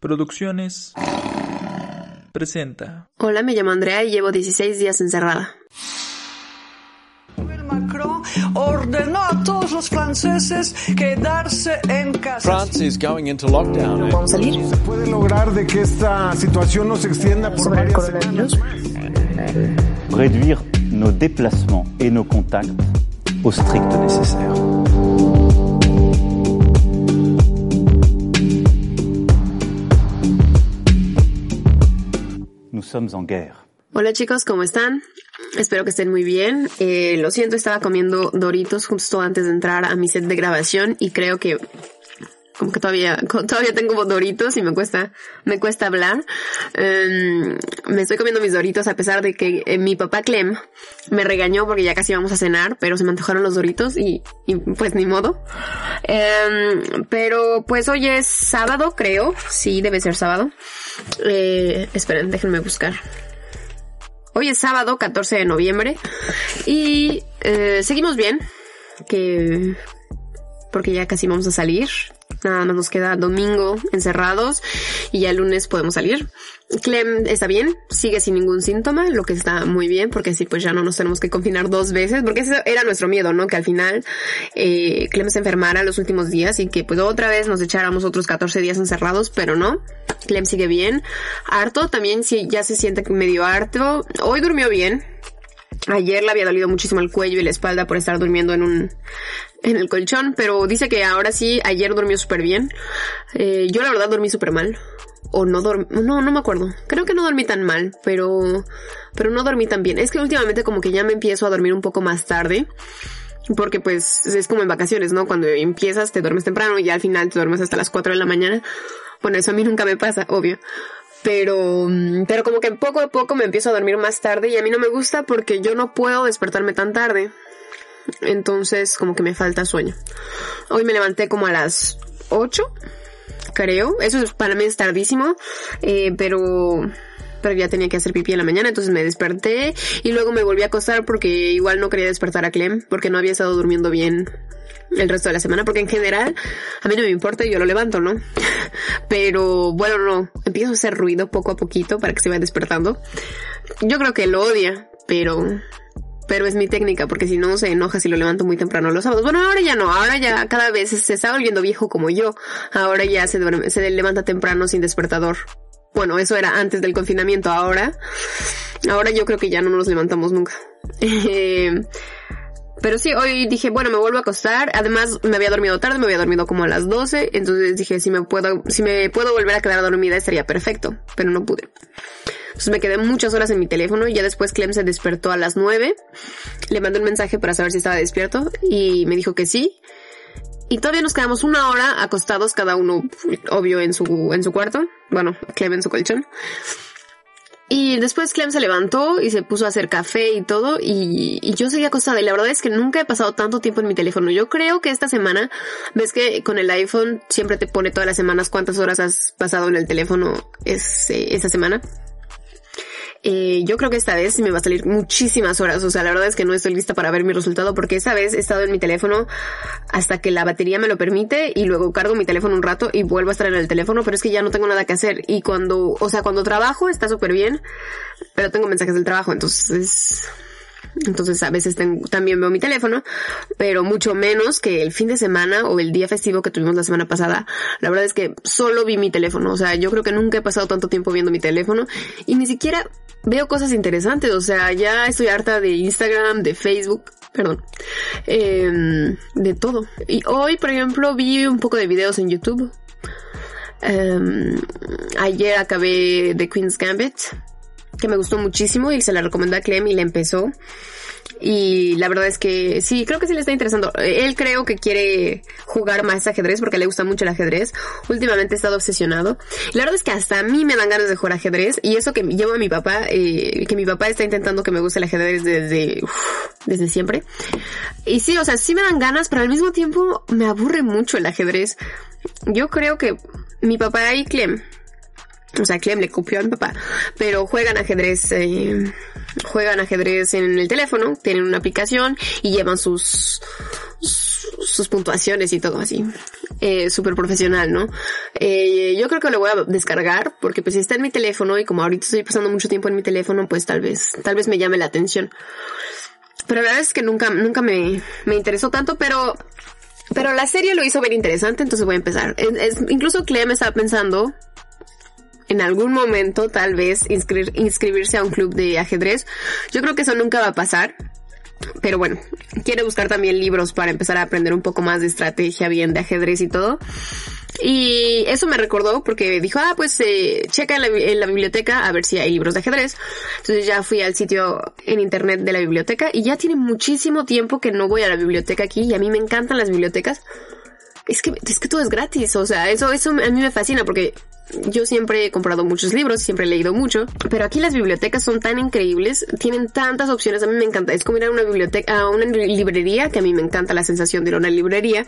Producciones presenta. Hola, me llamo Andrea y llevo 16 días encerrada. Macron ordenó a todos los franceses quedarse en casa. France is going into lockdown. ¿Vamos a salir? se puede lograr de que esta situación no se extienda por ¿Sobre el varias coronavirus? réduire nos déplacements et nos contacts au strict nécessaire. Sommes en guerre. Hola chicos, ¿cómo están? Espero que estén muy bien. Eh, lo siento, estaba comiendo Doritos justo antes de entrar a mi set de grabación y creo que que todavía todavía tengo Doritos y me cuesta me cuesta hablar. Em, me estoy comiendo mis Doritos a pesar de que eh, mi papá Clem me regañó porque ya casi íbamos a cenar, pero se me antojaron los Doritos y, y pues ni modo. Em, pero pues hoy es sábado, creo. Sí, debe ser sábado. Eh, esperen, déjenme buscar. Hoy es sábado 14 de noviembre y eh, seguimos bien, que porque ya casi vamos a salir. Nada más nos queda domingo encerrados y ya el lunes podemos salir. Clem está bien, sigue sin ningún síntoma, lo que está muy bien porque así pues ya no nos tenemos que confinar dos veces, porque ese era nuestro miedo, ¿no? Que al final eh, Clem se enfermara los últimos días y que pues otra vez nos echáramos otros 14 días encerrados, pero no. Clem sigue bien. Harto también sí, ya se siente medio harto. Hoy durmió bien. Ayer le había dolido muchísimo el cuello y la espalda por estar durmiendo en un en el colchón, pero dice que ahora sí, ayer durmió súper bien. Eh, yo la verdad dormí súper mal. O no dormí, no, no me acuerdo. Creo que no dormí tan mal, pero, pero no dormí tan bien. Es que últimamente como que ya me empiezo a dormir un poco más tarde. Porque pues es como en vacaciones, ¿no? Cuando empiezas te duermes temprano y ya al final te duermes hasta las 4 de la mañana. Bueno, eso a mí nunca me pasa, obvio. Pero, mm, pero como que poco a poco me empiezo a dormir más tarde y a mí no me gusta porque yo no puedo despertarme tan tarde. Entonces como que me falta sueño. Hoy me levanté como a las 8, creo. Eso es, para mí es tardísimo, eh, pero pero ya tenía que hacer pipí en la mañana, entonces me desperté y luego me volví a acostar porque igual no quería despertar a Clem porque no había estado durmiendo bien el resto de la semana, porque en general a mí no me importa y yo lo levanto, ¿no? Pero bueno, no, empiezo a hacer ruido poco a poquito para que se vaya despertando. Yo creo que lo odia, pero pero es mi técnica, porque si no se enoja si lo levanto muy temprano los sábados. Bueno, ahora ya no, ahora ya cada vez se está volviendo viejo como yo. Ahora ya se, se levanta temprano sin despertador. Bueno, eso era antes del confinamiento, ahora, ahora yo creo que ya no nos levantamos nunca. Eh, pero sí, hoy dije, bueno, me vuelvo a acostar. Además, me había dormido tarde, me había dormido como a las 12. Entonces dije, si me puedo, si me puedo volver a quedar dormida estaría perfecto. Pero no pude. Entonces me quedé muchas horas en mi teléfono y ya después Clem se despertó a las 9. Le mandé un mensaje para saber si estaba despierto y me dijo que sí. Y todavía nos quedamos una hora acostados cada uno, obvio, en su, en su cuarto. Bueno, Clem en su colchón. Y después Clem se levantó y se puso a hacer café y todo y, yo seguía acostada y la verdad es que nunca he pasado tanto tiempo en mi teléfono. Yo creo que esta semana, ves que con el iPhone siempre te pone todas las semanas cuántas horas has pasado en el teléfono es, eh, esta semana. Eh, yo creo que esta vez me va a salir muchísimas horas. O sea, la verdad es que no estoy lista para ver mi resultado porque esta vez he estado en mi teléfono hasta que la batería me lo permite y luego cargo mi teléfono un rato y vuelvo a estar en el teléfono, pero es que ya no tengo nada que hacer. Y cuando, o sea, cuando trabajo está súper bien, pero tengo mensajes del trabajo, entonces entonces a veces también veo mi teléfono, pero mucho menos que el fin de semana o el día festivo que tuvimos la semana pasada. La verdad es que solo vi mi teléfono. O sea, yo creo que nunca he pasado tanto tiempo viendo mi teléfono y ni siquiera veo cosas interesantes. O sea, ya estoy harta de Instagram, de Facebook, perdón, eh, de todo. Y hoy, por ejemplo, vi un poco de videos en YouTube. Um, ayer acabé The Queen's Gambit que me gustó muchísimo y se la recomendé a Clem y la empezó. Y la verdad es que sí, creo que sí le está interesando. Él creo que quiere jugar más ajedrez porque le gusta mucho el ajedrez. Últimamente he estado obsesionado. La verdad es que hasta a mí me dan ganas de jugar ajedrez y eso que llevo a mi papá, eh, que mi papá está intentando que me guste el ajedrez desde, desde siempre. Y sí, o sea, sí me dan ganas, pero al mismo tiempo me aburre mucho el ajedrez. Yo creo que mi papá y Clem, o sea, Clem le copió a mi papá, pero juegan ajedrez, eh, juegan ajedrez en el teléfono, tienen una aplicación y llevan sus, sus puntuaciones y todo así. Eh, súper profesional, ¿no? Eh, yo creo que lo voy a descargar porque pues está en mi teléfono y como ahorita estoy pasando mucho tiempo en mi teléfono, pues tal vez, tal vez me llame la atención. Pero la verdad es que nunca, nunca me, me interesó tanto, pero pero la serie lo hizo ver interesante, entonces voy a empezar. Incluso Clem estaba pensando en algún momento tal vez inscri inscribirse a un club de ajedrez. Yo creo que eso nunca va a pasar. Pero bueno, quiere buscar también libros para empezar a aprender un poco más de estrategia bien de ajedrez y todo. Y eso me recordó porque dijo, ah, pues eh, checa en la, en la, biblioteca a ver si hay libros de ajedrez. Entonces ya fui al sitio en internet de la biblioteca y ya tiene muchísimo tiempo que no voy a la biblioteca aquí y a mí me encantan las bibliotecas. Es que, es que todo es gratis, o sea, eso, eso a mí me fascina porque yo siempre he comprado muchos libros, siempre he leído mucho, pero aquí las bibliotecas son tan increíbles, tienen tantas opciones, a mí me encanta. Es como ir a una biblioteca, a una librería, que a mí me encanta la sensación de ir a una librería,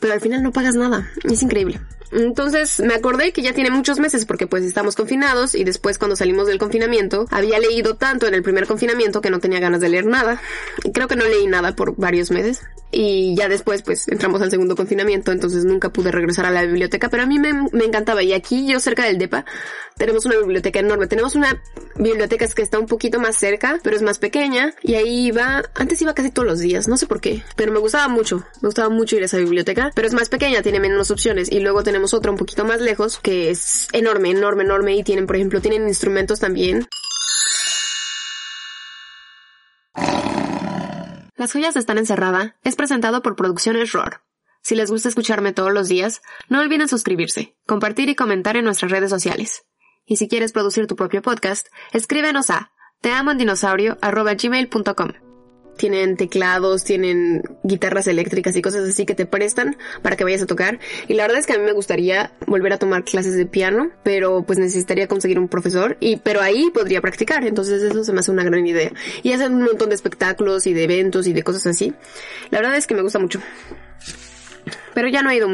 pero al final no pagas nada. Es increíble. Entonces me acordé que ya tiene muchos meses porque pues estamos confinados y después cuando salimos del confinamiento había leído tanto en el primer confinamiento que no tenía ganas de leer nada. Creo que no leí nada por varios meses y ya después pues entramos al segundo confinamiento entonces nunca pude regresar a la biblioteca pero a mí me, me encantaba y aquí yo cerca del DEPA tenemos una biblioteca enorme. Tenemos una biblioteca que está un poquito más cerca, pero es más pequeña. Y ahí iba, antes iba casi todos los días, no sé por qué, pero me gustaba mucho. Me gustaba mucho ir a esa biblioteca, pero es más pequeña, tiene menos opciones. Y luego tenemos otra un poquito más lejos, que es enorme, enorme, enorme. Y tienen, por ejemplo, tienen instrumentos también. Las joyas están encerrada es presentado por Producciones Roar. Si les gusta escucharme todos los días, no olviden suscribirse, compartir y comentar en nuestras redes sociales. Y si quieres producir tu propio podcast, escríbenos a teamondinosaurio.gmail.com Tienen teclados, tienen guitarras eléctricas y cosas así que te prestan para que vayas a tocar. Y la verdad es que a mí me gustaría volver a tomar clases de piano, pero pues necesitaría conseguir un profesor y, pero ahí podría practicar. Entonces eso se me hace una gran idea. Y hacen un montón de espectáculos y de eventos y de cosas así. La verdad es que me gusta mucho pero ya no he ido,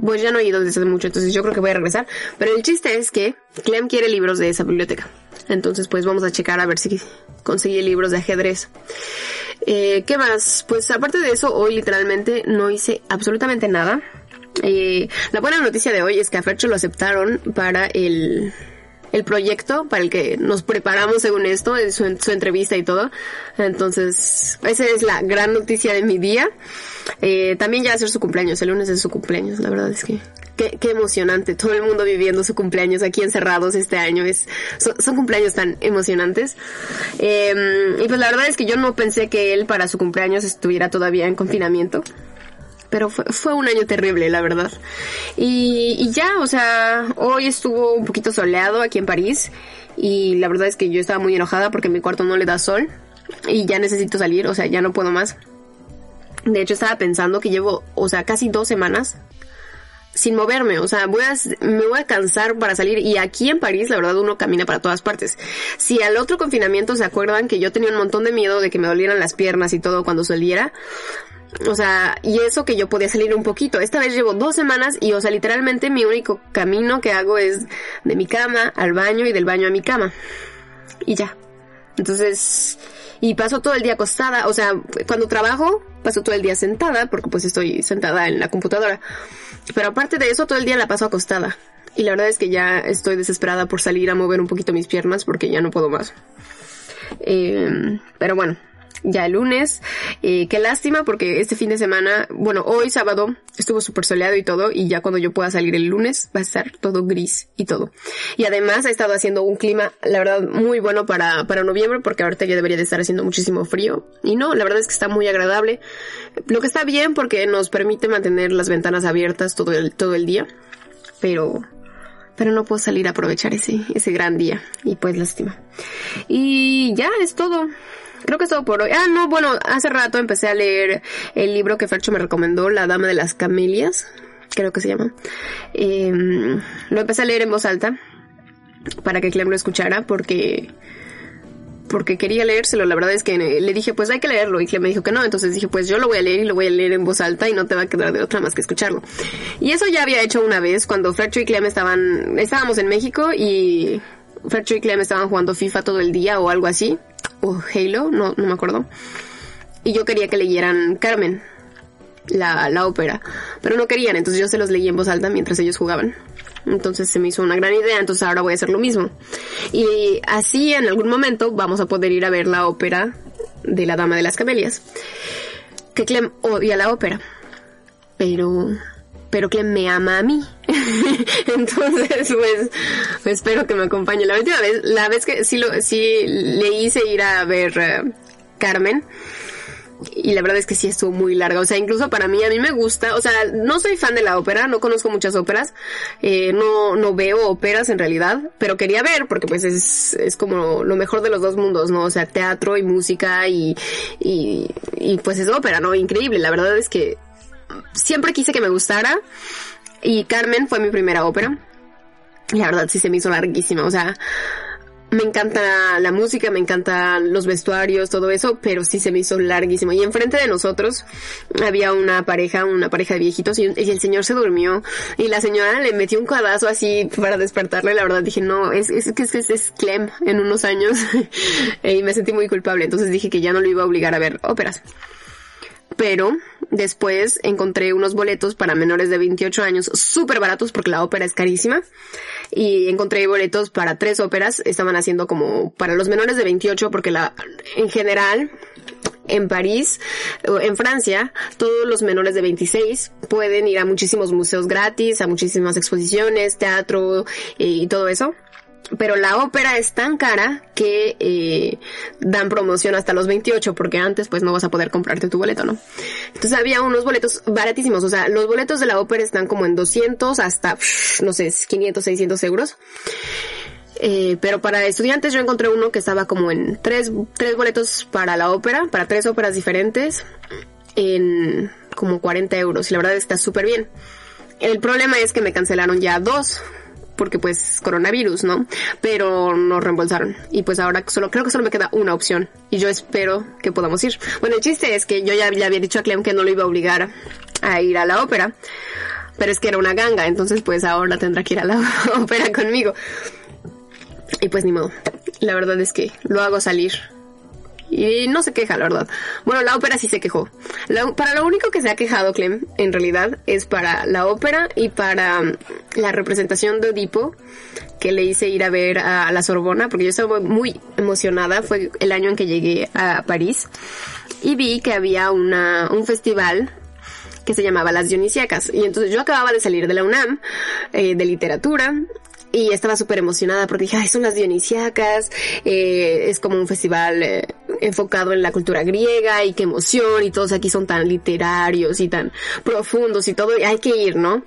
pues ya no he ido desde mucho, entonces yo creo que voy a regresar. Pero el chiste es que Clem quiere libros de esa biblioteca. Entonces pues vamos a checar a ver si consigue libros de ajedrez. Eh, ¿Qué más? Pues aparte de eso, hoy literalmente no hice absolutamente nada. Eh, la buena noticia de hoy es que a Fercho lo aceptaron para el, el proyecto para el que nos preparamos según esto, en su, entrevista y todo. Entonces, esa es la gran noticia de mi día. Eh, también ya va a ser su cumpleaños, el lunes es su cumpleaños, la verdad es que qué, emocionante, todo el mundo viviendo su cumpleaños aquí encerrados este año, es, son, son cumpleaños tan emocionantes. Eh, y pues la verdad es que yo no pensé que él para su cumpleaños estuviera todavía en confinamiento pero fue, un año terrible, la verdad. Y, y, ya, o sea, hoy estuvo un poquito soleado aquí en París y la verdad es que yo estaba muy enojada porque mi cuarto no le da sol y ya necesito salir, o sea, ya no puedo más. De hecho, estaba pensando que llevo, o sea, casi dos semanas sin moverme, o sea, voy a, me voy a cansar para salir y aquí en París la verdad uno camina para todas partes. Si al otro confinamiento se acuerdan que yo tenía un montón de miedo de que me dolieran las piernas y todo cuando saliera, o sea, y eso que yo podía salir un poquito. Esta vez llevo dos semanas y, o sea, literalmente mi único camino que hago es de mi cama al baño y del baño a mi cama. Y ya. Entonces, y paso todo el día acostada. O sea, cuando trabajo, paso todo el día sentada porque pues estoy sentada en la computadora. Pero aparte de eso, todo el día la paso acostada. Y la verdad es que ya estoy desesperada por salir a mover un poquito mis piernas porque ya no puedo más. Eh, pero bueno, ya el lunes. Eh, qué lástima porque este fin de semana, bueno, hoy sábado estuvo súper soleado y todo y ya cuando yo pueda salir el lunes va a estar todo gris y todo. Y además ha estado haciendo un clima, la verdad, muy bueno para, para noviembre porque ahorita ya debería de estar haciendo muchísimo frío. Y no, la verdad es que está muy agradable. Lo que está bien porque nos permite mantener las ventanas abiertas todo el, todo el día. Pero, pero no puedo salir a aprovechar ese, ese gran día. Y pues lástima. Y ya es todo. Creo que es todo por hoy. Ah, no, bueno, hace rato empecé a leer el libro que Fercho me recomendó, La Dama de las Camelias, creo que se llama. Eh, lo empecé a leer en voz alta para que Clem lo escuchara porque porque quería leérselo. La verdad es que le dije, pues hay que leerlo. Y Clem me dijo que no. Entonces dije, pues yo lo voy a leer y lo voy a leer en voz alta y no te va a quedar de otra más que escucharlo. Y eso ya había hecho una vez cuando Fercho y Clem estaban, estábamos en México y Fercho y Clem estaban jugando FIFA todo el día o algo así. O Halo, no, no me acuerdo. Y yo quería que leyeran Carmen, la, la ópera. Pero no querían, entonces yo se los leí en voz alta mientras ellos jugaban. Entonces se me hizo una gran idea, entonces ahora voy a hacer lo mismo. Y así en algún momento vamos a poder ir a ver la ópera de la Dama de las Camelias. Que Clem odia la ópera. Pero pero Clem me ama a mí. Entonces, pues, espero que me acompañe. La última vez, la vez que sí lo, sí le hice ir a ver eh, Carmen, y la verdad es que sí estuvo muy larga. O sea, incluso para mí, a mí me gusta, o sea, no soy fan de la ópera, no conozco muchas óperas, eh, no, no veo óperas en realidad, pero quería ver porque pues es, es como lo mejor de los dos mundos, ¿no? O sea, teatro y música y, y, y pues es ópera, ¿no? Increíble. La verdad es que siempre quise que me gustara y Carmen fue mi primera ópera. Y la verdad sí se me hizo larguísima, o sea, me encanta la música, me encantan los vestuarios, todo eso, pero sí se me hizo larguísimo. Y enfrente de nosotros había una pareja, una pareja de viejitos, y, el señor se durmió, y la señora le metió un cadazo así para despertarle. La verdad dije, no, es, es, es, es, es Clem en unos años, y me sentí muy culpable. Entonces dije que ya no lo iba a obligar a ver óperas. Pero después encontré unos boletos para menores de 28 años súper baratos porque la ópera es carísima y encontré boletos para tres óperas. Estaban haciendo como para los menores de 28 porque la, en general, en París, en Francia, todos los menores de 26 pueden ir a muchísimos museos gratis, a muchísimas exposiciones, teatro y todo eso pero la ópera es tan cara que eh, dan promoción hasta los 28 porque antes pues no vas a poder comprarte tu boleto, ¿no? Entonces había unos boletos baratísimos, o sea, los boletos de la ópera están como en 200 hasta, no sé, 500, 600 euros. Eh, pero para estudiantes yo encontré uno que estaba como en tres, tres boletos para la ópera, para tres óperas diferentes, en como 40 euros y la verdad está súper bien. El problema es que me cancelaron ya dos porque pues coronavirus, ¿no? Pero nos reembolsaron. Y pues ahora solo, creo que solo me queda una opción. Y yo espero que podamos ir. Bueno, el chiste es que yo ya le había dicho a Clem que no lo iba a obligar a ir a la ópera. Pero es que era una ganga, entonces pues ahora tendrá que ir a la ópera conmigo. Y pues ni modo. La verdad es que lo hago salir y no se queja, la verdad. Bueno, la ópera sí se quejó. para lo único que se ha quejado Clem, en realidad, es para la ópera y para mm, la representación de Edipo que le hice ir a ver a, la Sorbona, porque yo estaba muy emocionada. Fue el año en que llegué a París y vi que había una, un festival que se llamaba Las Dionisíacas. Y entonces yo acababa de salir de la UNAM, eh, de literatura, y estaba súper emocionada porque dije, ay, son las Dionisiacas, eh, es como un festival eh, enfocado en la cultura griega y qué emoción y todos aquí son tan literarios y tan profundos y todo, y hay que ir, ¿no?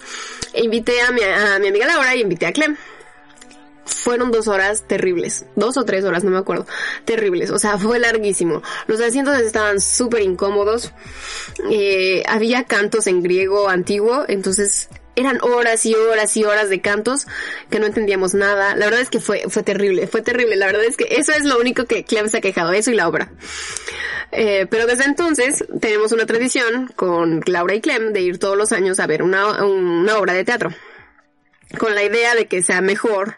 Invité a mi, a mi amiga Laura y invité a Clem fueron dos horas terribles, dos o tres horas, no me acuerdo, terribles, o sea, fue larguísimo. Los asientos estaban súper incómodos, eh, había cantos en griego antiguo, entonces eran horas y horas y horas de cantos que no entendíamos nada. La verdad es que fue, fue terrible, fue terrible. La verdad es que eso es lo único que Clem se ha quejado, eso y la obra. Eh, pero desde entonces tenemos una tradición con Laura y Clem de ir todos los años a ver una, una obra de teatro. Con la idea de que sea mejor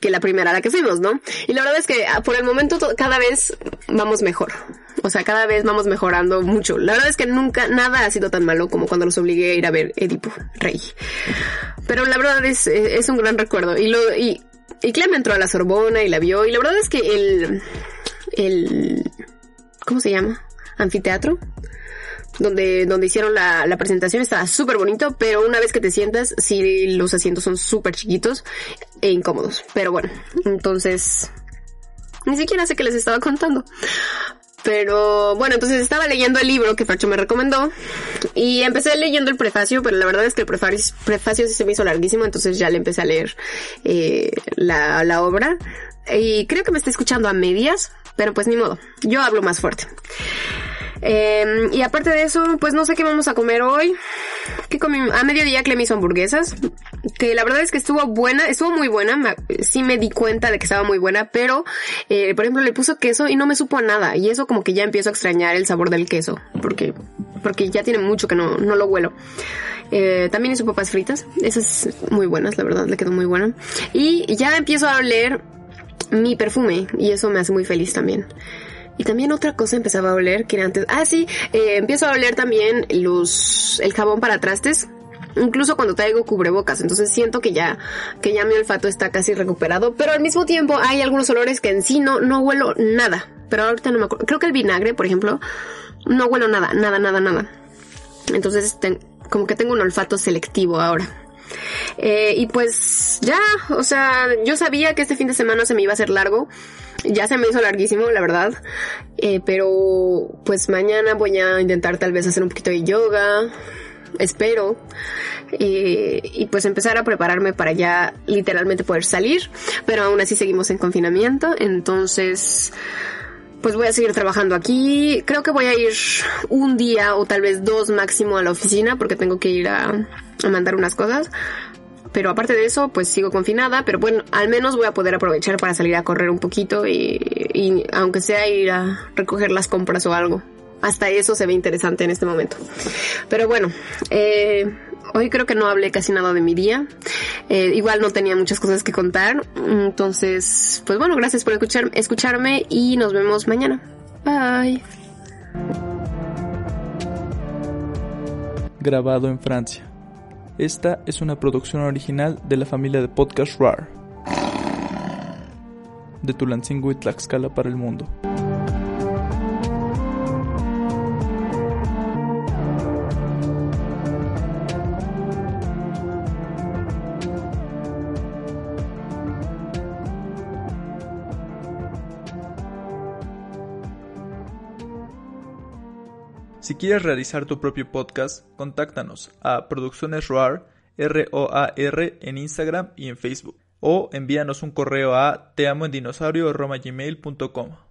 que la primera a la que fuimos, ¿no? Y la verdad es que ah, por el momento cada vez vamos mejor. O sea, cada vez vamos mejorando mucho. La verdad es que nunca, nada ha sido tan malo como cuando los obligué a ir a ver Edipo, Rey. Pero la verdad es, es un gran recuerdo. Y lo, y, y Clem entró a la Sorbona y la vio. Y la verdad es que el, el, ¿cómo se llama? Anfiteatro donde, donde hicieron la, la presentación estaba súper bonito, pero una vez que te sientas, sí los asientos son súper chiquitos e incómodos. Pero bueno, entonces, ni siquiera sé qué les estaba contando. Pero bueno, entonces estaba leyendo el libro que Facho me recomendó y empecé leyendo el prefacio, pero la verdad es que el prefacio, prefacio sí se me hizo larguísimo, entonces ya le empecé a leer eh, la, la obra y creo que me está escuchando a medias, pero pues ni modo, yo hablo más fuerte. Eh, y aparte de eso, pues no sé qué vamos a comer hoy. ¿Qué comí? A mediodía Clem hizo hamburguesas. Que la verdad es que estuvo buena, estuvo muy buena. Sí me di cuenta de que estaba muy buena, pero, eh, por ejemplo, le puso queso y no me supo a nada. Y eso como que ya empiezo a extrañar el sabor del queso. Porque, porque ya tiene mucho que no, no lo huelo. Eh, también hizo papas fritas. Esas muy buenas, la verdad, le quedó muy buena. Y ya empiezo a oler mi perfume. Y eso me hace muy feliz también. Y también otra cosa empezaba a oler que era antes. Ah, sí, eh, empiezo a oler también los, el jabón para trastes. Incluso cuando traigo cubrebocas, entonces siento que ya, que ya mi olfato está casi recuperado, pero al mismo tiempo hay algunos olores que en sí no, no huelo nada. Pero ahorita no me acuerdo. Creo que el vinagre, por ejemplo, no huelo nada, nada, nada, nada. Entonces, como que tengo un olfato selectivo ahora. Eh, y pues ya, o sea, yo sabía que este fin de semana se me iba a hacer largo. Ya se me hizo larguísimo, la verdad. Eh, pero pues mañana voy a intentar tal vez hacer un poquito de yoga. Espero. Eh, y pues empezar a prepararme para ya literalmente poder salir. Pero aún así seguimos en confinamiento. Entonces pues voy a seguir trabajando aquí. Creo que voy a ir un día o tal vez dos máximo a la oficina porque tengo que ir a, a mandar unas cosas. Pero aparte de eso, pues sigo confinada, pero bueno, al menos voy a poder aprovechar para salir a correr un poquito y, y aunque sea ir a recoger las compras o algo. Hasta eso se ve interesante en este momento. Pero bueno, eh, hoy creo que no hablé casi nada de mi día. Eh, igual no tenía muchas cosas que contar. Entonces, pues bueno, gracias por escuchar, escucharme y nos vemos mañana. Bye. Grabado en Francia. Esta es una producción original de la familia de podcast RAR. De Tulancingo y Tlaxcala para el mundo. Quieres realizar tu propio podcast, contáctanos a Producciones ROAR, R-O-A-R, en Instagram y en Facebook. O envíanos un correo a teamoendinosaurio.gmail.com